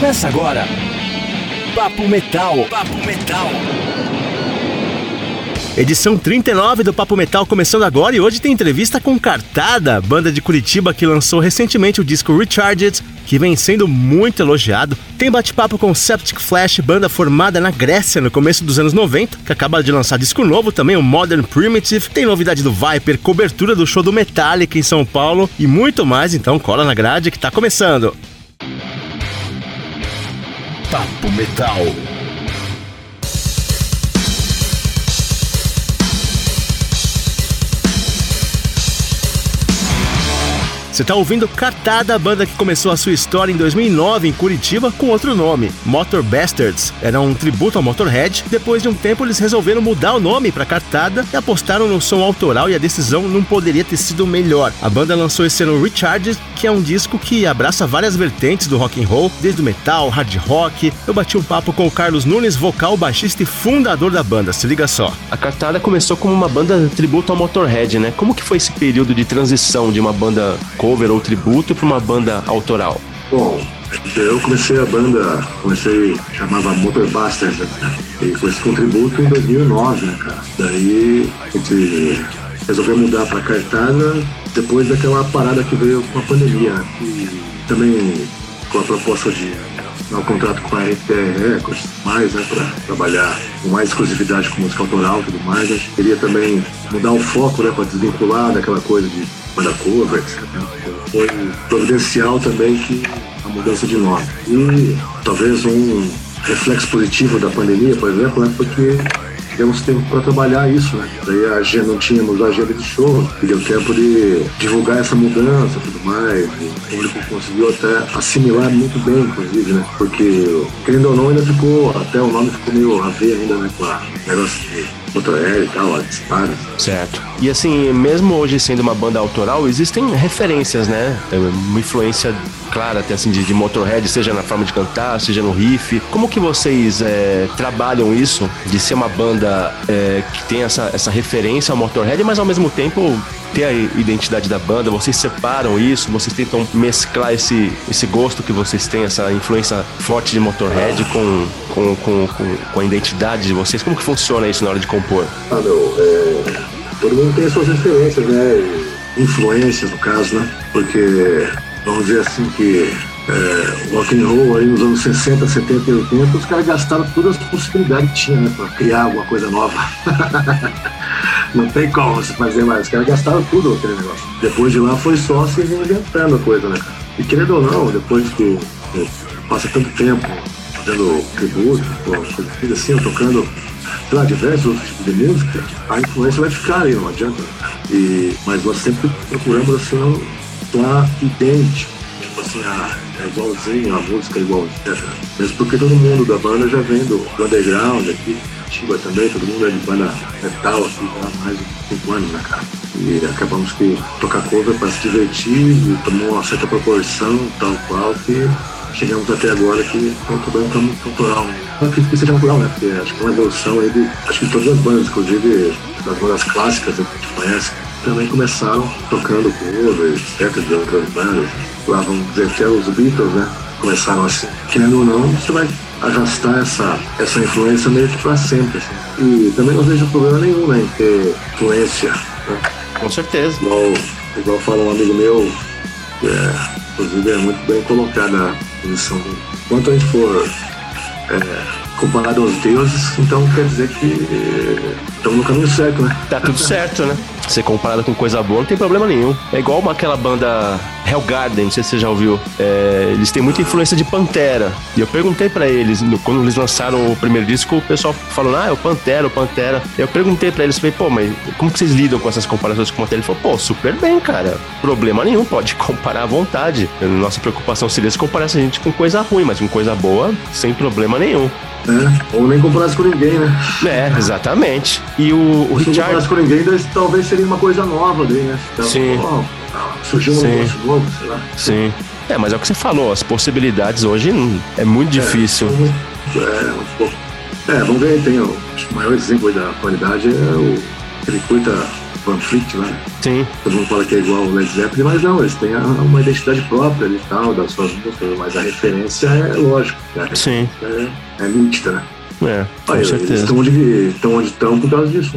Começa agora. Papo Metal. Papo Metal. Edição 39 do Papo Metal começando agora e hoje tem entrevista com Cartada, banda de Curitiba que lançou recentemente o disco Recharged, que vem sendo muito elogiado. Tem bate-papo com Septic Flash, banda formada na Grécia no começo dos anos 90, que acaba de lançar disco novo também, o Modern Primitive. Tem novidade do Viper, cobertura do show do Metallica em São Paulo e muito mais, então cola na grade que tá começando. Papo Metal. Você está ouvindo Cartada, a banda que começou a sua história em 2009 em Curitiba com outro nome, Motor Bastards. Era um tributo ao Motorhead. Depois de um tempo, eles resolveram mudar o nome para Cartada e apostaram no som autoral e a decisão não poderia ter sido melhor. A banda lançou esse ano Recharged, que é um disco que abraça várias vertentes do rock and roll, desde o metal, hard rock. Eu bati um papo com o Carlos Nunes, vocal, baixista e fundador da banda. Se liga só. A Cartada começou como uma banda tributo ao Motorhead, né? Como que foi esse período de transição de uma banda cover ou tributo para uma banda autoral? Bom, eu comecei a banda, comecei, chamava Motor Busters, né? E com esse contributo em 2009, né, cara? Daí a gente resolveu mudar para Cartada depois daquela parada que veio com a pandemia. né? E também com a proposta de assinar um contrato com a RTR Records, mais, né, para trabalhar com mais exclusividade com música autoral e tudo mais. A gente queria também mudar o foco, né, para desvincular daquela coisa de banda cover, etc. Foi providencial também que a mudança de nome. E talvez um reflexo positivo da pandemia, por exemplo, né, porque tivemos tempo para trabalhar isso, né? Daí a agenda, não tínhamos agenda de show, e deu tempo de divulgar essa mudança e tudo mais. O público conseguiu até assimilar muito bem, inclusive, né? Porque, querendo ou não, ainda ficou, até o nome ficou meio a ver ainda, né? Com a negócio motorhead e tal, dispara. Certo. E assim, mesmo hoje sendo uma banda autoral, existem referências, né? Uma influência clara até assim de, de Motorhead, seja na forma de cantar, seja no riff. Como que vocês é, trabalham isso de ser uma banda é, que tem essa, essa referência ao Motorhead, mas ao mesmo tempo ter a identidade da banda? Vocês separam isso? Vocês tentam mesclar esse, esse gosto que vocês têm, essa influência forte de Motorhead com, com, com, com, com a identidade de vocês? Como que funciona isso na hora de compor? Ah, meu, é, todo mundo tem as suas referências, né? Influências, no caso, né? Porque, vamos dizer assim, que é, rock and roll aí nos anos 60, 70 e 80, os caras gastaram todas as possibilidades que tinha, né? Pra criar alguma coisa nova. Não tem como você fazer mais. Os caras gastaram tudo aquele negócio. Depois de lá foi só se reinventando a coisa, né? E querendo ou não, depois que pô, passa tanto tempo fazendo tributo, pô, coisa assim, tocando sei lá, diversos outros tipos de música, a influência vai ficar aí, não adianta. E, mas nós sempre procuramos assim, um estar idêntico. Tipo assim, ah, é igualzinho, a música é igualzinha. Mesmo porque todo mundo da banda já vem do, underground aqui, Chiba também, todo mundo é de banda metal aqui há mais de 5 anos, né, cara? E acabamos que tocar cover para se divertir tomou uma certa proporção, tal qual, que chegamos até agora que estão tocando para música autoral. né? Não acredito que seja autoral, né? Porque acho que é uma evolução aí de, acho que de todas as bandas, inclusive das bandas clássicas né, que a gente conhece, também começaram tocando covers, etc. de outras bandas. Lá vamos dizer até os Beatles, né? Começaram assim. Querendo ou não, você vai arrastar essa, essa influência meio que para sempre. Assim. E também não vejo problema nenhum né, em ter influência. Né? Com certeza. Igual, igual fala um amigo meu, que é, inclusive é muito bem colocada a posição. Quanto a gente for é, comparado aos deuses, então quer dizer que estamos no caminho certo, né? Tá tudo certo, né? Ser comparado com coisa boa não tem problema nenhum. É igual uma, aquela banda Hellgarden, não sei se você já ouviu. É, eles têm muita influência de Pantera. E eu perguntei pra eles, no- quando eles lançaram o primeiro disco, o pessoal falou, ah, é o Pantera, o Pantera. Eu perguntei pra eles, falei, pô, mas como que vocês lidam com essas comparações com o Pantera? Ele falou, pô, super bem, cara. Problema nenhum, pode comparar à vontade. Nossa preocupação seria se comparasse a gente com coisa ruim, mas com coisa boa, sem problema nenhum. né? Ou nem comparasse com ninguém, né? É, exatamente. E o, o Se não Richard. comparasse com ninguém, talvez seria uma coisa nova daí, né? Então, Sim. surgiu um Sim. negócio novo, sei lá. Sim. É, mas é o que você falou, as possibilidades hoje é muito difícil. É, pouco. É, vamos ver, tem o, maior exemplo da qualidade é o que ele cuida Fleet, né? Sim. Todo mundo fala que é igual o Led Zeppelin, mas não, eles têm uma identidade própria ali e tal, das suas músicas, mas a referência é lógico. A Sim. É, é nítida, né? É, com eles certeza. estão onde estão onde estão por causa disso.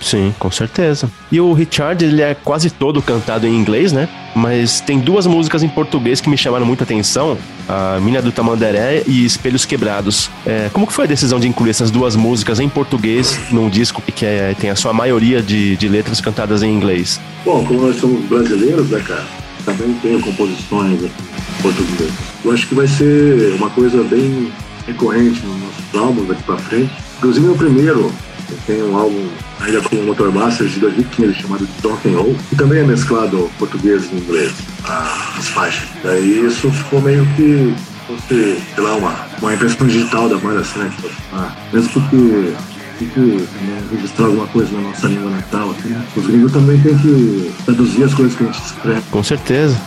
Sim, com certeza. E o Richard, ele é quase todo cantado em inglês, né? Mas tem duas músicas em português que me chamaram muita atenção: a Mina do Tamandaré e Espelhos Quebrados. É, como que foi a decisão de incluir essas duas músicas em português num disco que é- tem a sua maioria de, de letras cantadas em inglês? Bom, como nós somos brasileiros, né, cara? Também tenho composições em português. Eu acho que vai ser uma coisa bem recorrente nossos álbuns daqui pra frente. Inclusive, o primeiro, eu tenho um álbum ainda com o Motor Masters de 2015 chamado Rock and Roll, que também é mesclado português e inglês, as faixas. Daí isso ficou meio que fosse, sei lá, uma, uma impressão digital da banda, assim, né? fosse, ah, mesmo porque tem que né, registrar alguma coisa na nossa língua natal. Assim, né? Os gringos também têm que traduzir as coisas que a gente escreve. Com certeza.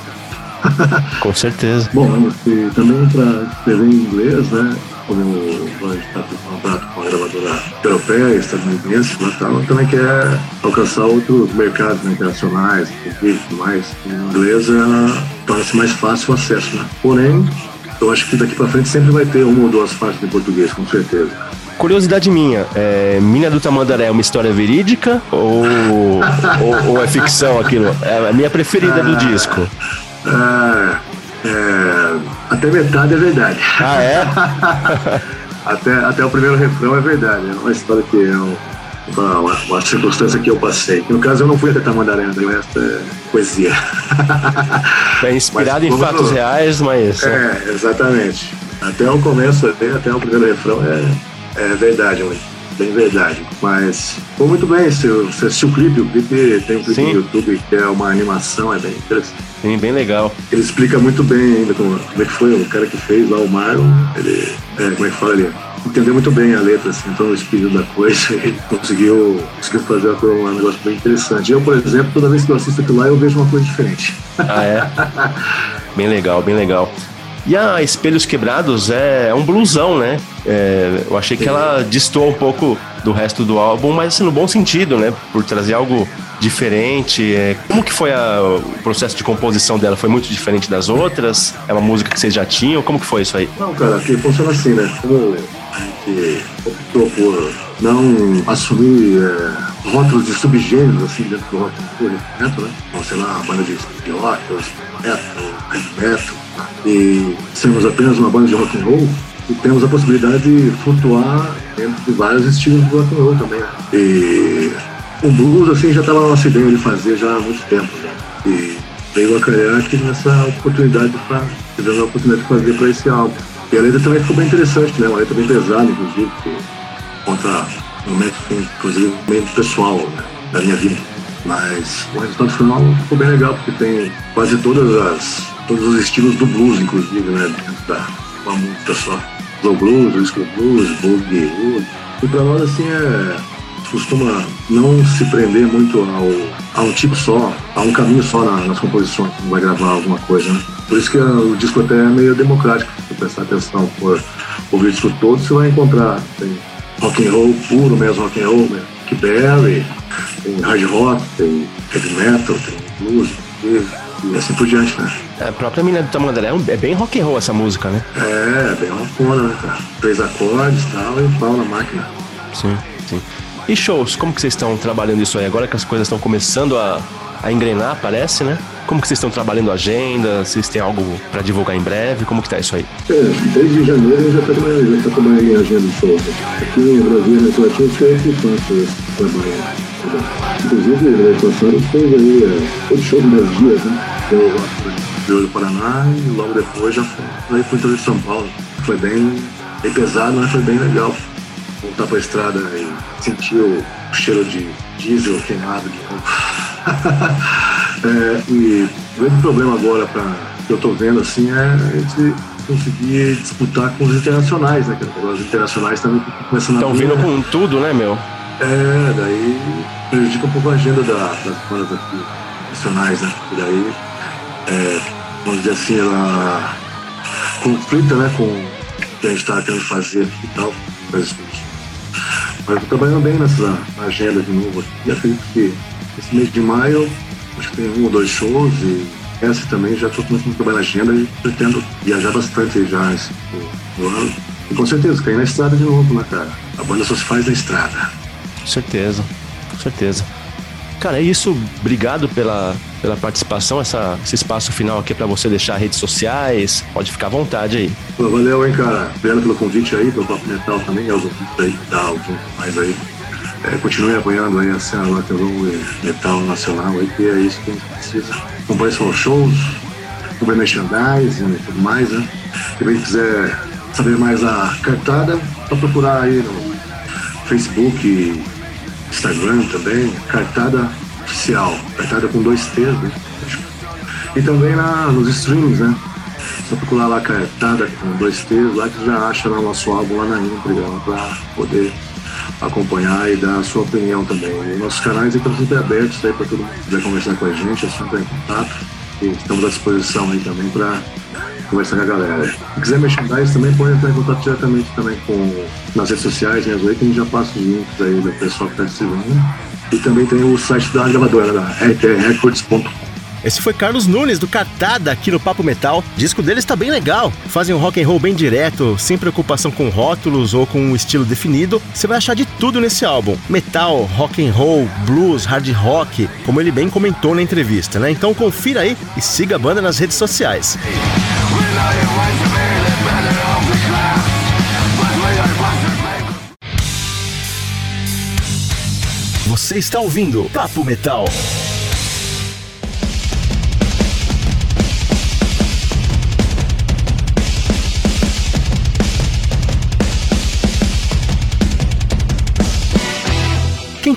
com certeza. Bom, também para escrever em inglês, né? A gente está com contato com a gravadora europeia, estadunidense, lá tal, também quer alcançar outros mercados internacionais, e tudo mais. Em inglês torna-se mais fácil o acesso, né? Porém, eu acho que daqui para frente sempre vai ter uma ou duas faixas em português, com certeza. Curiosidade minha, é, Mina do Tamandaré é uma história verídica ou, ou, ou é ficção aquilo? É a minha preferida do disco. É, é, até metade é verdade. Ah, é? Até, até o primeiro refrão é verdade. É uma história que é um- uma, uma, uma circunstância que eu passei. No caso, eu não fui até Tamandaré, o resto é poesia. É inspirado Mas em fatos eu- reais, mas. É, exatamente. Até o começo, até, até o primeiro refrão é, é verdade, muito. Bem verdade. Mas foi muito bem. Você, você assistiu o clipe, o clipe tem um clipe Sim. no YouTube que é uma animação, é bem interessante. Sim, bem legal. Ele explica muito bem ainda como, como é que foi o cara que fez lá o Marlon. Ele, é, como é que fala ele? Entendeu muito bem a letra, assim, então o espírito da coisa, ele conseguiu, conseguiu fazer um negócio bem interessante. Eu, por exemplo, toda vez que eu assisto aquilo lá, eu vejo uma coisa diferente. Ah, é? bem legal, bem legal. E a Espelhos Quebrados é, é um blusão, né? É, eu achei que ela destoa um pouco do resto do álbum, mas assim, no bom sentido, né? Por trazer algo diferente. É, como que foi a- o processo de composição dela? Foi muito diferente das outras? É uma música que vocês já tinham? Como que foi isso aí? Não, cara, que funciona assim, né? Como a gente optou por não assumir é, rótulos de subgêneros, assim, dentro do rock and roll, metal, né? Sei lá, banda de rock, ou metal, metal, e sermos apenas uma banda de rock and roll, e temos a possibilidade de flutuar dentro de vários estilos de rock and roll também, né? E o blues, assim, já estava na nossa ideia de fazer já há muito tempo, né? E veio a calhar aqui nessa oportunidade para a oportunidade de fazer para esse álbum. E a letra também ficou bem interessante, né? Uma letra bem pesada, inclusive, que conta um momento, assim, inclusive, bem pessoal né? da minha vida. Mas o resultado final ficou bem legal, porque tem quase todas as, todos os estilos do blues, inclusive, né? Dentro da uma música só. Slow blues, disco blues, boogie. E para nós, assim, é costuma não se prender muito ao, a um tipo só, a um caminho só na- nas composições, quando vai gravar alguma coisa, né? Por isso que o disco até é meio democrático, se você prestar atenção, for ouvir o disco todo, você vai encontrar tem rock and roll puro mesmo, rock and roll, né? Rick Berry, tem hard rock, tem heavy metal, tem blues, e, e assim por diante, né? A própria Mina do Tamandaré é é bem rock and roll essa música, né? É, bem rockona, né, cara? Três acordes e tal, e um pau na máquina. Sim, sim. E shows, como que vocês estão trabalhando isso aí? Agora que as coisas estão começando a, a engrenar, parece, né? Como que vocês estão trabalhando a agenda? Vocês têm algo pra divulgar em breve? Como que tá isso aí? É, desde janeiro já está trabalhando, tá trabalhando em agenda de shows. né? Aqui em Brasília, na foi eu que faço esse trabalho. Inclusive, na atuação, a gente fez aí é, todo show de 10 dias, né? Pro Rio do Paraná e logo depois já foi aí interior de São Paulo. Foi bem, bem pesado, mas foi bem legal. Voltar pra estrada e sentir o cheiro de diesel queimado de novo. É, e o grande problema agora pra, que eu tô vendo assim é a gente conseguir disputar com os internacionais, né? cara? Os internacionais também estão começando Estão a vindo né? com tudo, né, meu? É, daí prejudica um pouco a agenda da- das bandas aqui nacionais, né? E daí, é, vamos dizer assim, ela conflita né, com o que a gente está querendo fazer aqui e tal. Mas, mas tô trabalhando bem nessa agenda de novo. E acredito que esse mês de maio, acho que tem um ou dois shows e essa também já estou começando a trabalhar na agenda e pretendo viajar bastante já esse no ano. E com certeza, cair na estrada de novo, né, cara? A banda só se faz na estrada. Com certeza, com certeza. Cara, é isso. Obrigado pela, pela participação. Essa, esse espaço final aqui é para você deixar redes sociais. Pode ficar à vontade aí. Pô, valeu, hein, cara. Obrigado pelo convite aí, pelo Papo Metal também, aos ouvintes aí que tá ouvindo mais aí. É, continue apoiando aí a cena roll e metal nacional aí, que é isso que a gente precisa. Acompanhe seus shows, compre merchandising e tudo mais, né? Se alguém quiser saber mais da cartada, só procurar aí no Facebook, Instagram também, cartada oficial, cartada com dois T's, né? E também na, nos streams, né? Só procurar lá cartada com dois T's, lá que já acha lá nosso álbum lá na íntegra, para poder acompanhar e dar a sua opinião também. E nossos canais estão sempre abertos aí para todo mundo que quiser conversar com a gente, é só entrar em contato. E estamos à disposição aí também para conversar com a galera. Se quiser merchandise também pode entrar em contato diretamente também com nas redes sociais, né, que a gente já passa os links aí do pessoal que está distribuindo. E também tem o site da gravadora, da rtrrecords.com. Esse foi Carlos Nunes, do Catada, aqui no Papo Metal. O disco deles está bem legal. Fazem um rock and roll bem direto, sem preocupação com rótulos ou com um estilo definido. Você vai achar de tudo nesse álbum. Metal, rock and roll, blues, hard rock, como ele bem comentou na entrevista, né? Então confira aí e siga a banda nas redes sociais. Você está ouvindo Papo Metal.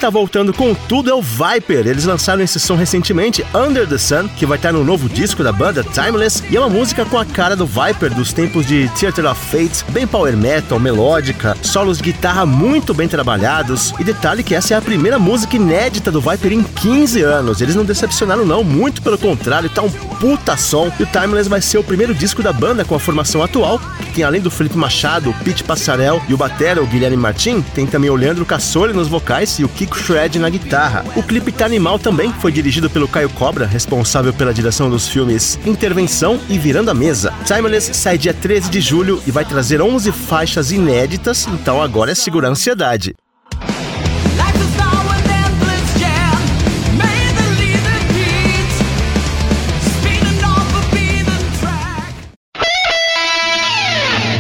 Tá voltando com tudo é o Viper. Eles lançaram esse som recentemente, Under the Sun, que vai estar no novo disco da banda, Timeless, e é uma música com a cara do Viper dos tempos de Theater of Fate, bem power metal, melódica, solos de guitarra muito bem trabalhados. E detalhe que essa é a primeira música inédita do Viper em 15 anos. Eles não decepcionaram não, muito pelo contrário, tá um puta som. E o Timeless vai ser o primeiro disco da banda com a formação atual, que tem além do Felipe Machado, o Pete Passarel e o batera, o Guilherme Martin, tem também o Leandro Cassoli nos vocais e o Kiko Shred na guitarra. O clipe tá animal também, foi dirigido pelo Caio Cobra, responsável pela direção dos filmes Intervenção e Virando a Mesa. Timeless sai dia 13 de julho e vai trazer 11 faixas inéditas, então agora é segurar a ansiedade.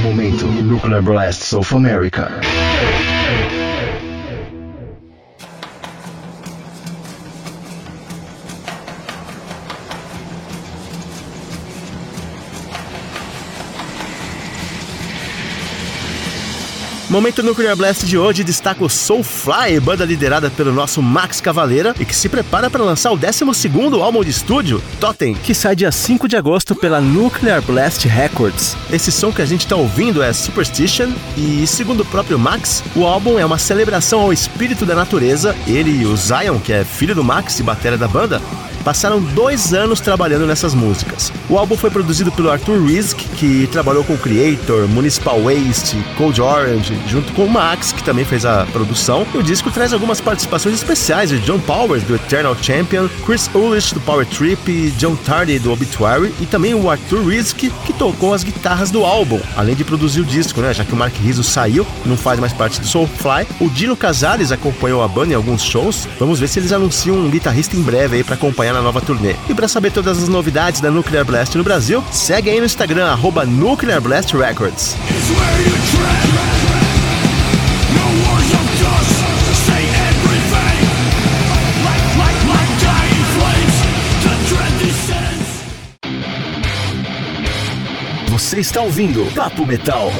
Momento Nuclear Blast South America. Momento Nuclear Blast de hoje destaca o Soulfly, banda liderada pelo nosso Max Cavaleira e que se prepara para lançar o 12 álbum de estúdio, Totem, que sai dia 5 de agosto pela Nuclear Blast Records. Esse som que a gente está ouvindo é Superstition e, segundo o próprio Max, o álbum é uma celebração ao espírito da natureza. Ele e o Zion, que é filho do Max e batera da banda, passaram dois anos trabalhando nessas músicas. O álbum foi produzido pelo Arthur Rizk, que trabalhou com Creator, Municipal Waste, Cold Orange, junto com o Max, que também fez a produção. E o disco traz algumas participações especiais de John Powers, do Eternal Champion, Chris Ulrich, do Power Trip, John Tardy, do Obituary, e também o Arthur Rizk, que tocou as guitarras do álbum, além de produzir o disco, né? Já que o Mark Rizzo saiu, não faz mais parte do Soulfly. O Dino Casares acompanhou a banda em alguns shows. Vamos ver se eles anunciam um guitarrista em breve aí para acompanhar na nova turnê. E para saber todas as novidades da Nuclear Blast no Brasil, segue aí no Instagram, arroba Nuclear Blast Records. Você está ouvindo Papo Metal.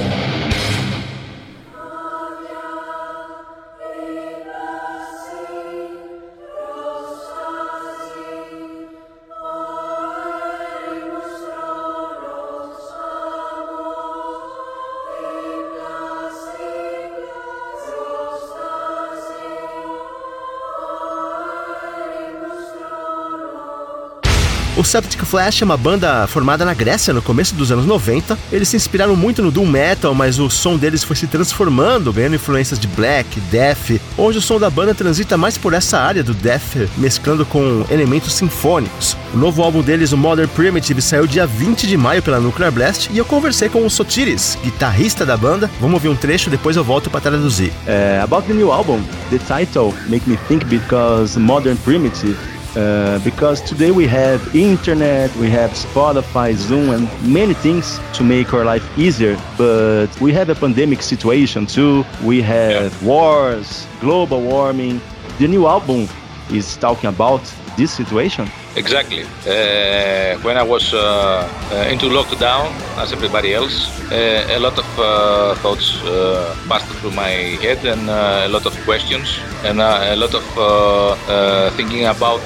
O Septic Flash é uma banda formada na Grécia no começo dos anos 90. Eles se inspiraram muito no doom metal, mas o som deles foi se transformando, ganhando influências de black, death. Hoje o som da banda transita mais por essa área do death, mesclando com elementos sinfônicos. O novo álbum deles, o Modern Primitive, saiu dia 20 de maio pela Nuclear Blast e eu conversei com o Sotiris, guitarrista da banda. Vamos ouvir um trecho, depois eu volto para traduzir. Uh, about the new album, the title make me think because Modern Primitive Uh, because today we have internet, we have Spotify, Zoom, and many things to make our life easier. But we have a pandemic situation too. We have yeah. wars, global warming. The new album is talking about this situation. Exactly. Uh, when I was uh, uh, into lockdown, as everybody else, uh, a lot of uh, thoughts uh, passed through my head and a lot of questions and a lot of thinking about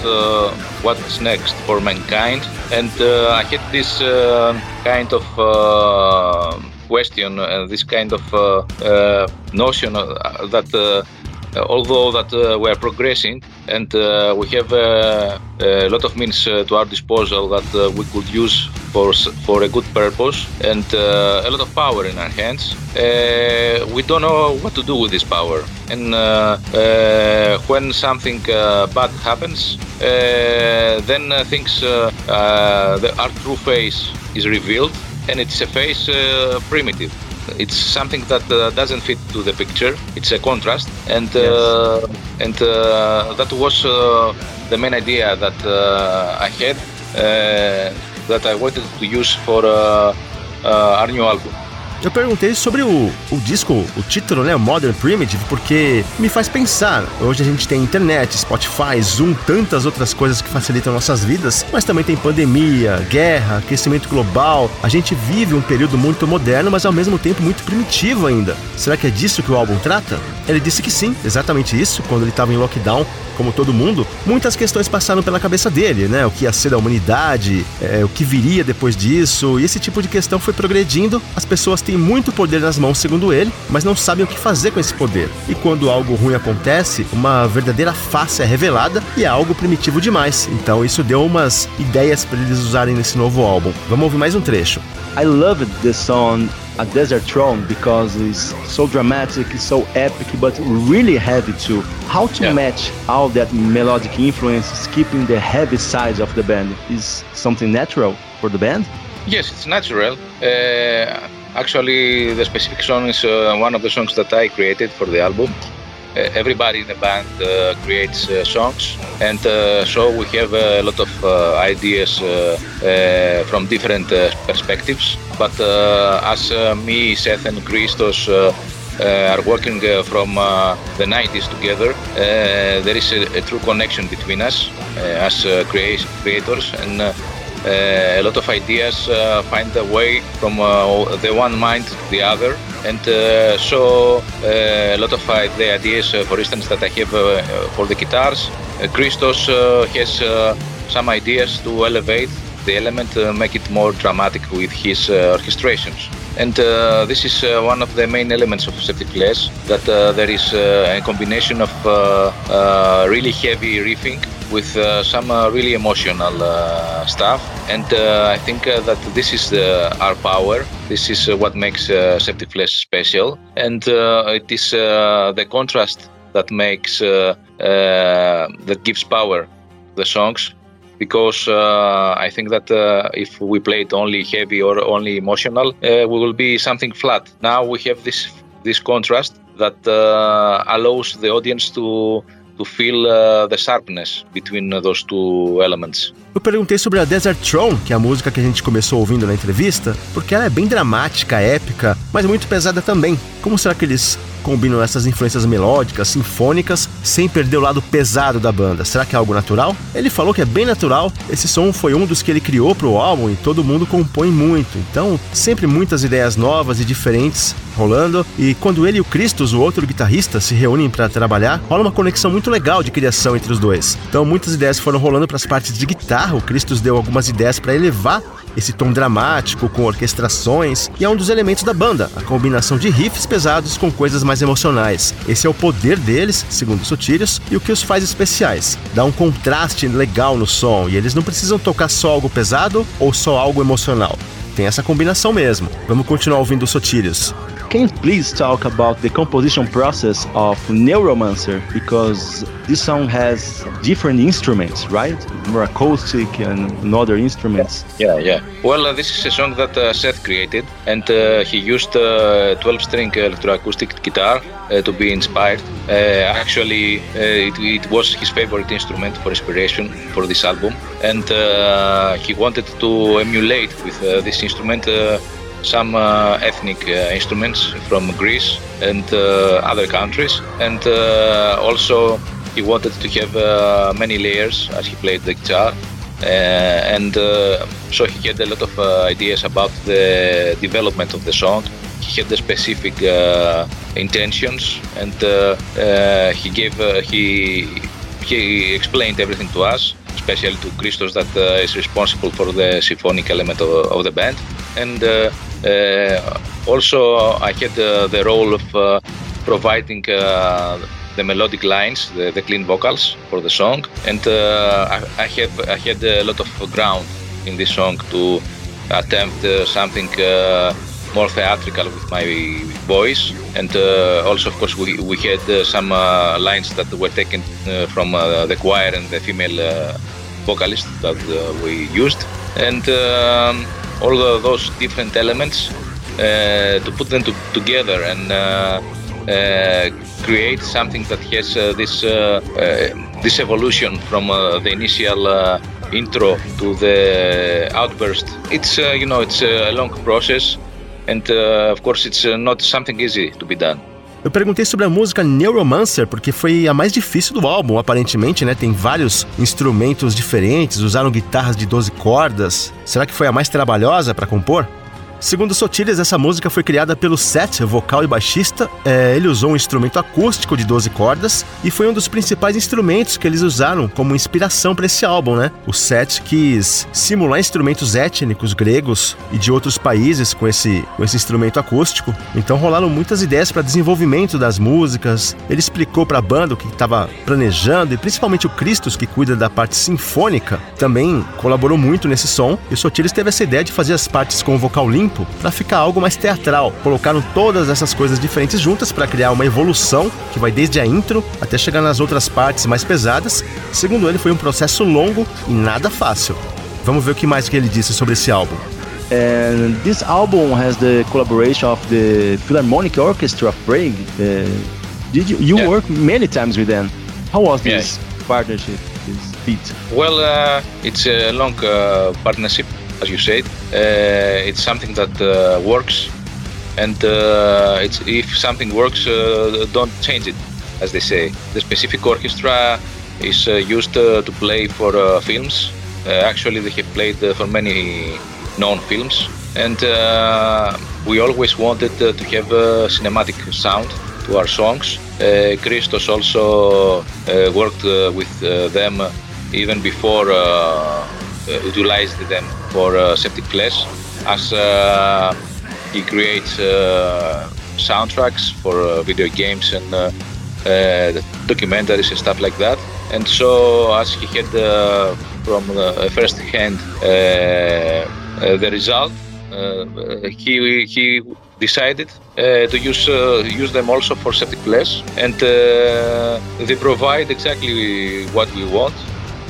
what's next for mankind. And I had this kind of question, this kind of notion that uh, Uh, although that uh, we are progressing and uh, we have uh, uh, a lot of means to our disposal that we could use for for a good purpose and a lot of power in our hands, we don't know what to do with this power. And when something bad happens, then things the, our true face is revealed and it's a face primitive it's something that uh, doesn't fit to the picture. It's a contrast, and uh, yes. and uh, that was uh, the main idea that I had that I wanted to use for our new album. Eu perguntei sobre o, o disco, o título, né? Modern Primitive, porque me faz pensar. Hoje a gente tem internet, Spotify, Zoom, tantas outras coisas que facilitam nossas vidas, mas também tem pandemia, guerra, aquecimento global. A gente vive um período muito moderno, mas ao mesmo tempo muito primitivo ainda. Será que é disso que o álbum trata? Ele disse que sim, exatamente isso, quando ele estava em lockdown, como todo mundo, muitas questões passaram pela cabeça dele, né? O que ia ser da humanidade, é, o que viria depois disso, e esse tipo de questão foi progredindo. As pessoas têm muito poder nas mãos, segundo ele, mas não sabem o que fazer com esse poder. E quando algo ruim acontece, uma verdadeira face é revelada e é algo primitivo demais. Então isso deu umas ideias para eles usarem nesse novo álbum. Vamos ouvir mais um trecho. I loved this song a Desert Throne because it's so dramatic, it's so epic, but really heavy too. How to yeah. match all that melodic influence, keeping the heavy side of the band is something natural for the band? Yes, it's natural. Uh, actually, the specific song is uh, one of the songs that I created for the album. Uh, everybody in the band uh, creates uh, songs, and uh, so we have a lot of uh, ideas uh, from different perspectives. But as me, Seth, and Christos uh, are working uh, from uh, the 90s together. there is a, a, true connection between us as creators and a lot of ideas find a way from the one mind to the other and uh, so uh, a lot of uh, the ideas, for instance, that I have for the guitars. Christos has some ideas to elevate the element, make it more dramatic with his orchestrations. And uh, this is uh, one of the main elements of Septic Less, that uh, there is a combination of really heavy riffing with uh, some uh, really emotional uh, stuff. And I think that this is the, our power. This is what makes Septic Flesh special. And it is the contrast that makes that gives power the songs because uh, I think that uh, if we play it only heavy or only emotional, uh, we will be something flat. Now we have this this contrast that uh, allows the audience to to feel uh, the sharpness between those two elements. Eu perguntei sobre a Desert Throne, que é a música que a gente começou ouvindo na entrevista, porque ela é bem dramática, épica, mas muito pesada também. Como será que eles combinam essas influências melódicas, sinfônicas, sem perder o lado pesado da banda. Será que é algo natural? Ele falou que é bem natural. Esse som foi um dos que ele criou para o álbum e todo mundo compõe muito. Então, sempre muitas ideias novas e diferentes rolando. E quando ele e o Christos, o outro guitarrista, se reúnem para trabalhar, rola uma conexão muito legal de criação entre os dois. Então, muitas ideias foram rolando para as partes de guitarra. O Christos deu algumas ideias para elevar esse tom dramático com orquestrações e é um dos elementos da banda, a combinação de riffs pesados com coisas mais emocionais. Esse é o poder deles, segundo os Sotirios, e o que os faz especiais. Dá um contraste legal no som e eles não precisam tocar só algo pesado ou só algo emocional. Tem essa combinação mesmo. Vamos continuar ouvindo os Sotirios. Can you please talk about the composition process of Neuromancer? Because this song has different instruments, right? More acoustic and other instruments. Yeah, yeah. Well, uh, this is a song that uh, Seth created, and uh, he used a 12-string electroacoustic guitar uh, to be inspired. Uh, actually, uh, it, it, was his favorite instrument for inspiration for this album, and he wanted to emulate with this instrument some uh, ethnic uh, instruments from Greece and uh, other countries, and also he wanted to have many layers as he played the guitar. Uh, and uh, so he had a lot of uh, ideas about the development of the song. He had the specific intentions, and he gave he he explained everything to us, especially to Christos that is responsible for the symphonic element of, of the band. And uh, also, I had uh, the role of uh, providing the melodic lines, the, the, clean vocals for the song, and I, I, have I had a lot of ground in this song to attempt something more theatrical with my voice. And uh, also of course we, we had uh, some uh, lines that were taken from the choir and the female vocalist that we used. And um, all those different elements uh, to put them to, together and uh, uh, create something that has uh, this uh, uh, this evolution from the initial intro to the outburst. It's you know it's a long process, and of course it's not something easy to be done. Eu perguntei sobre a música Neuromancer porque foi a mais difícil do álbum, aparentemente, né? Tem vários instrumentos diferentes, usaram guitarras de 12 cordas. Será que foi a mais trabalhosa para compor? Segundo Sotiles, essa música foi criada pelo Seth, vocal e baixista. É, ele usou um instrumento acústico de 12 cordas e foi um dos principais instrumentos que eles usaram como inspiração para esse álbum, né? O Seth quis simular instrumentos étnicos gregos e de outros países com esse, com esse instrumento acústico. Então rolaram muitas ideias para desenvolvimento das músicas. Ele explicou para a banda o que estava planejando e principalmente o Christos, que cuida da parte sinfônica, também colaborou muito nesse som. E o Sotiles teve essa ideia de fazer as partes com o vocal limpo tempo para ficar algo mais teatral. Colocaram todas essas coisas diferentes juntas para criar uma evolução que vai desde a intro até chegar nas outras partes mais pesadas. Segundo ele, foi um processo longo e nada fácil. Vamos ver o que mais que ele disse sobre esse álbum. And this album has the collaboration of the Philharmonic Orchestra of Prague. Uh, did you, you yeah. work many times with them? How was this yeah. partnership, this beat? Well, uh, it's a long uh, partnership. As you said. Uh, it's something that uh, works, and uh, if something works, don't change it, as they say. The specific orchestra is used to play for films. actually, they have played for many known films, and we always wanted to have a cinematic sound to our songs. Uh, Christos also uh, worked uh, with them even before utilized them for uh, Septic Flesh as uh, he creates uh, soundtracks for video games and documentaries and stuff like that. And so, as he had from first hand the result, he he decided uh, to use uh, use them also for septic flesh and uh, they provide exactly what we want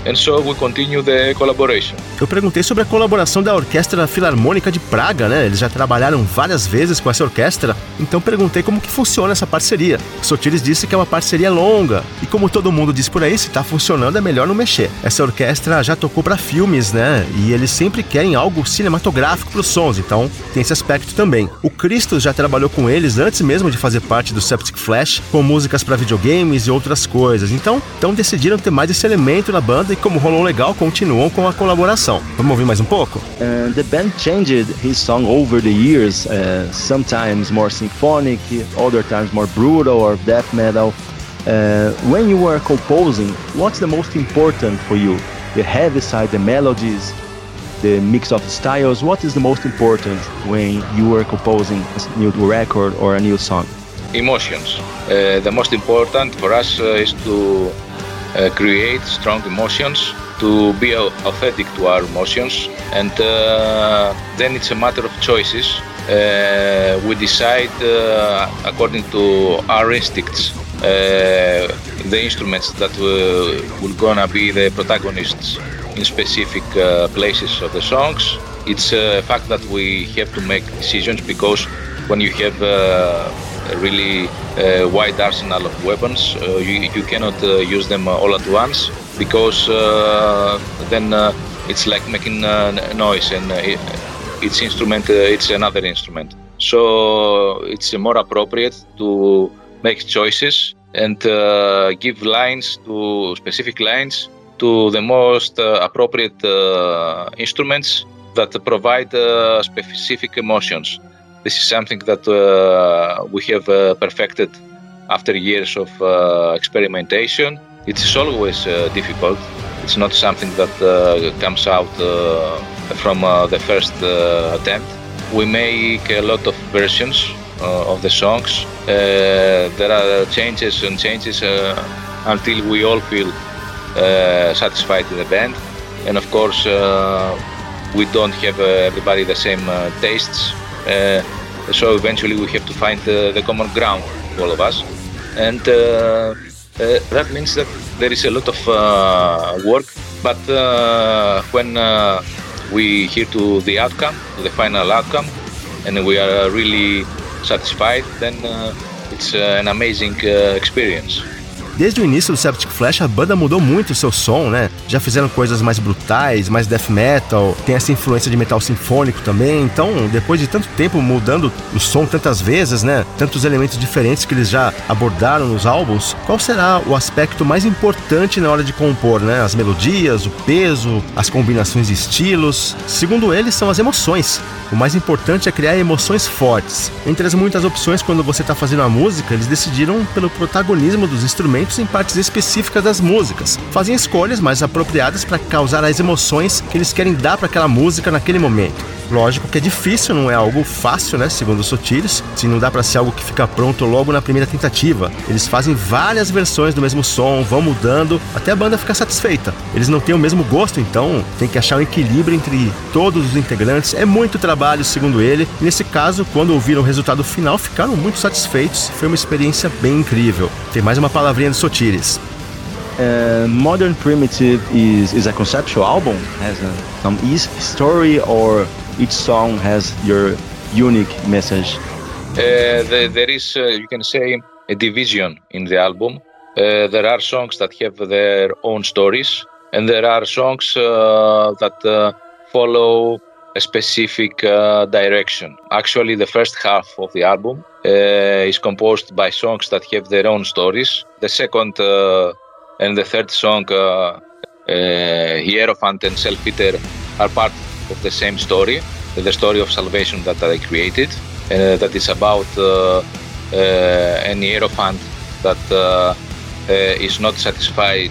And so we continue the collaboration. Eu perguntei sobre a colaboração da Orquestra Filarmônica de Praga, né? Eles já trabalharam várias vezes com essa orquestra, então perguntei como que funciona essa parceria. Sotiris disse que é uma parceria longa e como todo mundo diz por aí, se tá funcionando é melhor não mexer. Essa orquestra já tocou para filmes, né? E eles sempre querem algo cinematográfico para os sons, então tem esse aspecto também. O Christos já trabalhou com eles antes mesmo de fazer parte do Septic Flash, com músicas para videogames e outras coisas. Então, então decidiram ter mais esse elemento na banda e como rolou legal, continuam com a colaboração. Vamos ouvir mais um pouco? Uh, the band changed his song over the years, uh, sometimes more symphonic, other times more brutal or death metal. Uh, when you were composing, what's the most important for you? The heavy side, the melodies, the mix of styles. What is the most important when you are composing a new record or a new song? Emotions. Uh, the most important for us uh, is to uh, create strong emotions, to be authentic to our emotions, and uh, then it's a matter of choices. Uh, we decide uh, according to our instincts the instruments that will gonna be the protagonists in specific uh, places of the songs. It's a fact that we have to make decisions because when you have uh, really uh, wide arsenal of weapons, uh, you, you cannot uh, use them all at once because uh, then it's like making noise and it, its instrument it's another instrument. So it's more appropriate to make choices and give lines to specific lines to the most uh, appropriate uh, instruments that provide uh, specific emotions. This is something that we have perfected after years of experimentation. It is always difficult. It's not something that comes out from the first attempt. We make a lot of versions uh, of the songs. Uh, there are changes and changes uh, until we all feel uh, satisfied in the band. And of course, uh, we don't have uh, everybody the same tastes. So eventually, we have to find the common ground, all of us. And that means that there is a lot of work. But when we hear to the outcome, to the final outcome, and we are really satisfied, then uh, it's uh, an amazing uh, experience. Desde o início do Septic Flash, a banda mudou muito o seu som, né? Já fizeram coisas mais brutais, mais death metal, tem essa influência de metal sinfônico também. Então, depois de tanto tempo mudando o som tantas vezes, né? Tantos elementos diferentes que eles já abordaram nos álbuns, qual será o aspecto mais importante na hora de compor, né? As melodias, o peso, as combinações de estilos. Segundo eles, são as emoções. O mais importante é criar emoções fortes. Entre as muitas opções quando você está fazendo a música, eles decidiram pelo protagonismo dos instrumentos em partes específicas das músicas. Fazem escolhas mais apropriadas para causar as emoções que eles querem dar para aquela música naquele momento. Lógico que é difícil, não é algo fácil, né? Segundo os Sotiris, se não dá para ser algo que fica pronto logo na primeira tentativa. Eles fazem várias versões do mesmo som, vão mudando até a banda ficar satisfeita. Eles não têm o mesmo gosto, então tem que achar um equilíbrio entre todos os integrantes. É muito trabalho, segundo ele. E nesse caso, quando ouviram o resultado final, ficaram muito satisfeitos. Foi uma experiência bem incrível. Tem mais uma palavrinha do Sotiris. Uh, Modern Primitive is, is a conceptual album, has a, some story or each song has your unique message? Uh, the, there is, uh, you can say, a division in the album. Uh, there are songs that have their own stories, and there are songs uh, that uh, follow a specific uh, direction. Actually, the first half of the album is composed by songs that have their own stories. The second and the third song, Hierophant and Self-Eater, are part of the same story, the story of salvation that I created, uh, that is about uh, uh, an hierophant that uh, uh, is not satisfied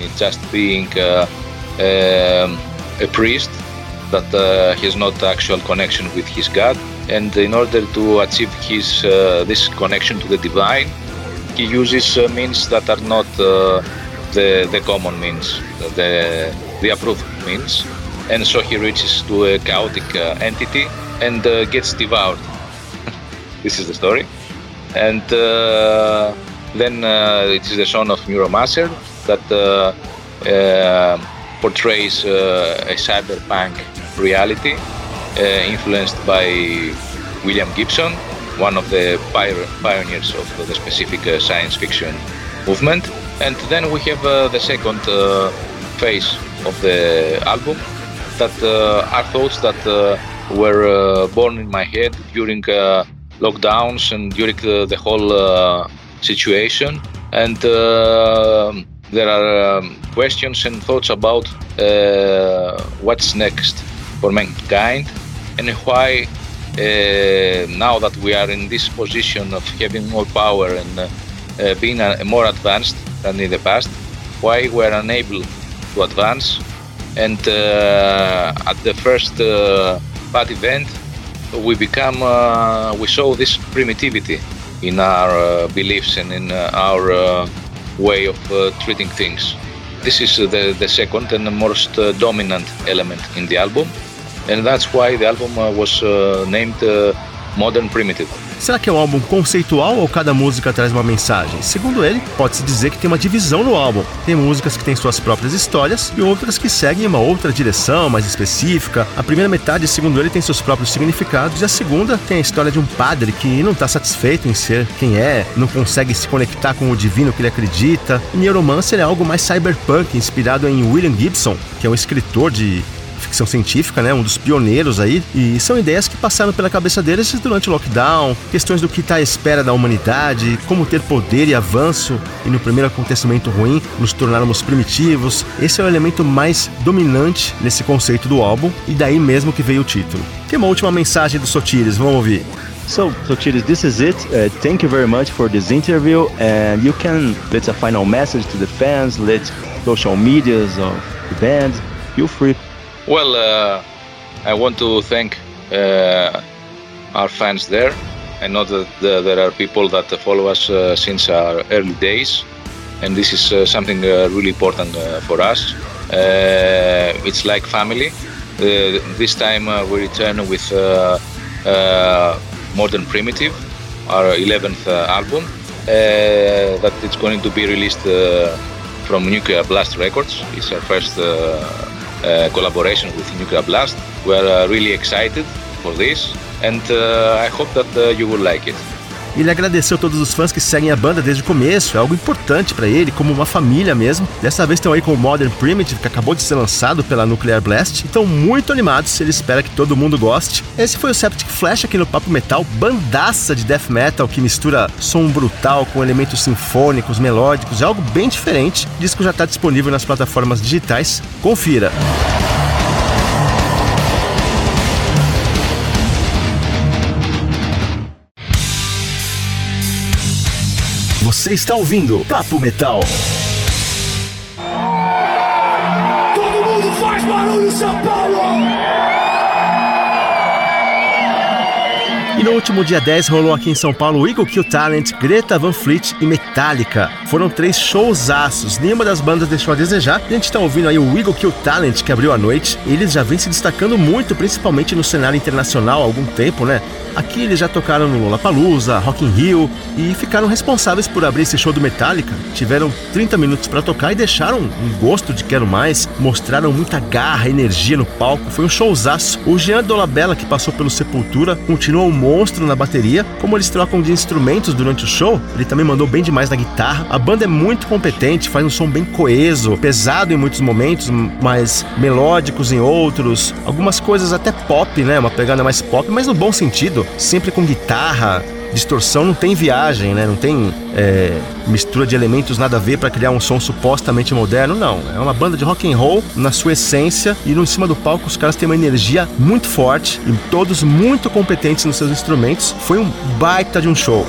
in just being uh, a priest, that has not actual connection with his God, and in order to achieve his this connection to the divine, he uses means that are not the the common means, the the approved means and so he reaches to a chaotic uh, entity and uh, gets devoured. this is the story. And uh, then uh, it is the son of Neuromancer that uh, uh, portrays a cyberpunk reality influenced by William Gibson, one of the pioneers of the specific science fiction movement. And then we have the second phase of the album, that uh, are thoughts that uh, were uh, born in my head during lockdowns and during the whole situation. And there are um, questions and thoughts about what's next for mankind and why uh, now that we are in this position of having more power and uh, uh, being more advanced than in the past, why we're unable to advance And uh, at the first uh, bad event, we become uh, we saw this primitivity in our uh, beliefs and in uh, our uh, way of uh, treating things. This is uh, the, the second and the most uh, dominant element in the album, and that's why the album uh, was uh, named uh, Modern Primitive. Será que é um álbum conceitual ou cada música traz uma mensagem? Segundo ele, pode-se dizer que tem uma divisão no álbum. Tem músicas que têm suas próprias histórias e outras que seguem uma outra direção mais específica. A primeira metade, segundo ele, tem seus próprios significados e a segunda tem a história de um padre que não está satisfeito em ser quem é, não consegue se conectar com o divino que ele acredita. E Neuromancer é algo mais cyberpunk, inspirado em William Gibson, que é um escritor de ficção científica, né? Um dos pioneiros aí. E são ideias que passaram pela cabeça deles durante o lockdown, questões do que está à espera da humanidade, como ter poder e avanço, e no primeiro acontecimento ruim, nos tornarmos primitivos. Esse é o elemento mais dominante nesse conceito do álbum, e daí mesmo que veio o título. Tem uma última mensagem do Sotiris, vamos ouvir. So, Sotiris, this is it. Uh, thank you very much for this interview, and you can let a final message to the fans, let social medias of the band. Feel free. Well, uh, I want to thank uh, our fans there. I know that there are people that follow us uh, since our early days, and this is uh, something uh, really important uh, for us. It's like family. This time we return with Modern Primitive, our 11th uh, album, that it's going to be released from Nuclear Blast Records. It's our first collaboration with Nuclear Blast. We're uh, really excited for this, and uh, I hope that uh, you will like it. Ele agradeceu todos os fãs que seguem a banda desde o começo, é algo importante pra ele, como uma família mesmo. Dessa vez estão aí com o Modern Primitive, que acabou de ser lançado pela Nuclear Blast, estão muito animados, ele espera que todo mundo goste. Esse foi o Septic Flash aqui no Papo Metal, bandaça de death metal que mistura som brutal com elementos sinfônicos, melódicos, é algo bem diferente. O disco já está disponível nas plataformas digitais, confira. Você está ouvindo Papo Metal. Todo mundo faz barulho, São Paulo! E no último dia 10 rolou aqui em São Paulo Eagle Kill Talent, Greta Van Fleet e Metallica. Foram três showzaços, nenhuma das bandas deixou a desejar. A gente tá ouvindo aí o Eagle Kill Talent, que abriu a noite. Eles já vêm se destacando muito, principalmente no cenário internacional há algum tempo, né? Aqui eles já tocaram no Lollapalooza, Rock in Rio e ficaram responsáveis por abrir esse show do Metallica. Tiveram 30 minutos para tocar e deixaram um gosto de quero mais, mostraram muita garra, energia no palco. Foi um showzaço. O Jean Dolabella, que passou pelo Sepultura, continua um monstro na bateria. Como eles trocam de instrumentos durante o show, ele também mandou bem demais na guitarra. A banda é muito competente, faz um som bem coeso, pesado em muitos momentos, mas melódicos em outros. Algumas coisas até pop, né? Uma pegada mais pop, mas no bom sentido, sempre com guitarra. Distorção não tem viagem, né? Não tem é, mistura de elementos nada a ver para criar um som supostamente moderno, não. É uma banda de rock and roll na sua essência e no em cima do palco os caras têm uma energia muito forte e todos muito competentes nos seus instrumentos. Foi um baita de um show.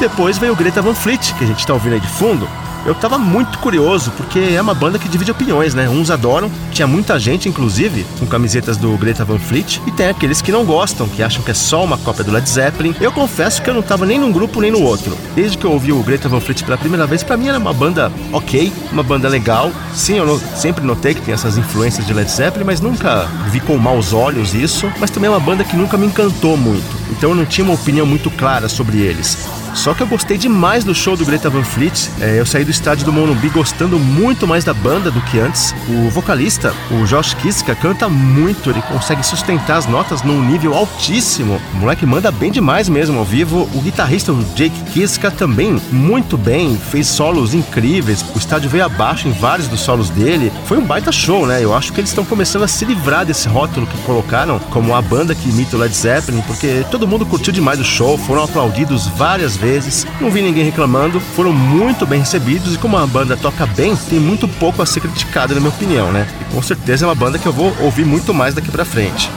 Depois veio o Greta Van Fleet, que a gente tá ouvindo aí de fundo. Eu tava muito curioso, porque é uma banda que divide opiniões, né? Uns adoram, tinha muita gente, inclusive, com camisetas do Greta Van Fleet, e tem aqueles que não gostam, que acham que é só uma cópia do Led Zeppelin. Eu confesso que eu não tava nem num grupo nem no outro. Desde que eu ouvi o Greta Van Fleet pela primeira vez, pra mim era uma banda ok, uma banda legal. Sim, eu sempre notei que tem essas influências de Led Zeppelin, mas nunca vi com maus olhos isso. Mas também é uma banda que nunca me encantou muito, então eu não tinha uma opinião muito clara sobre eles. Só que eu gostei demais do show do Greta Van Fleet. É, eu saí do estádio do Monumbi gostando muito mais da banda do que antes. O vocalista, o Josh Kiska, canta muito, ele consegue sustentar as notas num nível altíssimo. O moleque manda bem demais mesmo ao vivo. O guitarrista, o Jake Kiska, também muito bem, fez solos incríveis. O estádio veio abaixo em vários dos solos dele. Foi um baita show, né? Eu acho que eles estão começando a se livrar desse rótulo que colocaram como a banda que imita o Led Zeppelin, porque todo mundo curtiu demais o show, foram aplaudidos várias vezes, não vi ninguém reclamando, foram muito bem recebidos e como a banda toca bem, tem muito pouco a ser criticado na minha opinião, né? E com certeza é uma banda que eu vou ouvir muito mais daqui pra frente.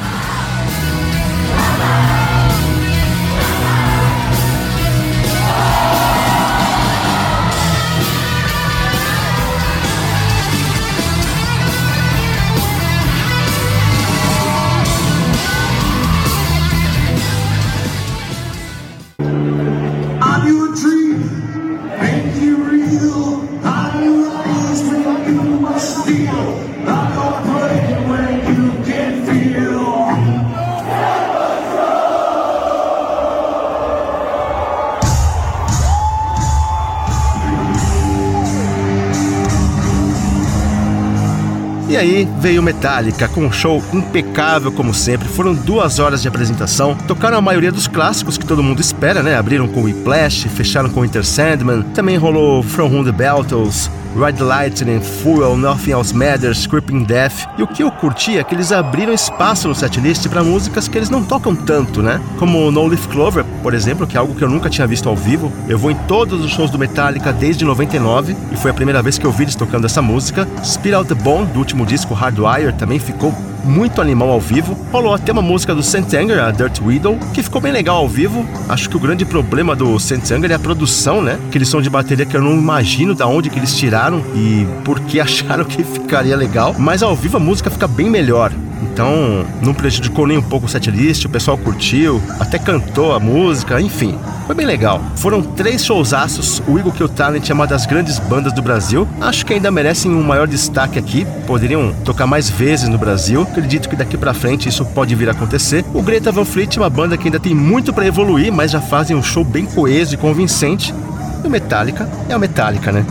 Aí veio Metallica com um show impecável como sempre. Foram duas horas de apresentação. Tocaram a maioria dos clássicos que todo mundo espera, né? Abriram com Whiplash, fecharam com Inter Sandman. Também rolou From Whom the Beltles, Ride Lightning, Fuel, Nothing Else Matters, Creeping Death. E o que eu curti é que eles abriram espaço no setlist para músicas que eles não tocam tanto, né? Como No Leaf Clover, por exemplo, que é algo que eu nunca tinha visto ao vivo. Eu vou em todos os shows do Metallica desde 99 e foi a primeira vez que eu vi eles tocando essa música. Out the Bone, do último disco Hardwire, também ficou muito animal ao vivo. Rolou até uma música do Anger, a Dirt Widow, que ficou bem legal ao vivo. Acho que o grande problema do Anger é a produção, né? Aquele som de bateria que eu não imagino da onde que eles tiraram e por que acharam que ficaria legal. Mas ao vivo a música fica bem melhor. Então, não prejudicou nem um pouco o setlist, o pessoal curtiu, até cantou a música, enfim. Foi bem legal. Foram três showzaços. O Eagle Kill Talent é uma das grandes bandas do Brasil. Acho que ainda merecem um maior destaque aqui. Poderiam tocar mais vezes no Brasil. Acredito que daqui para frente isso pode vir a acontecer. O Greta Van Fleet é uma banda que ainda tem muito para evoluir, mas já fazem um show bem coeso e convincente. E o Metallica é o Metallica, né?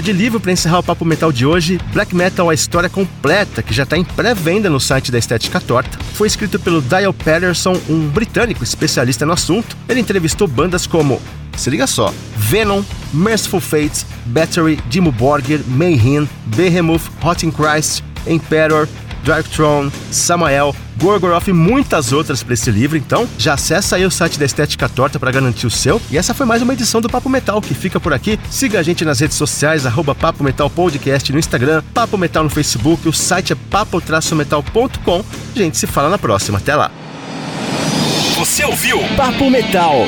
De livro para encerrar o Papo Metal de hoje: Black Metal A História Completa, que já está em pré-venda no site da Estética Torta. Foi escrito pelo Dial Patterson, um britânico especialista no assunto. Ele entrevistou bandas como, se liga só, Venom, Merciful Fates, Battery, Dimmu Borgir, Mayhem, Behemoth, Hot in Christ, Emperor, Dark Throne, Samael, Gorgoroth e muitas outras para esse livro. Então, já acessa aí o site da Estética Torta para garantir o seu. E essa foi mais uma edição do Papo Metal que fica por aqui. Siga a gente nas redes sociais, arroba Papo Metal Podcast no Instagram, Papo Metal no Facebook, o site é papo-metal.com. A gente se fala na próxima. Até lá. Você ouviu Papo Metal.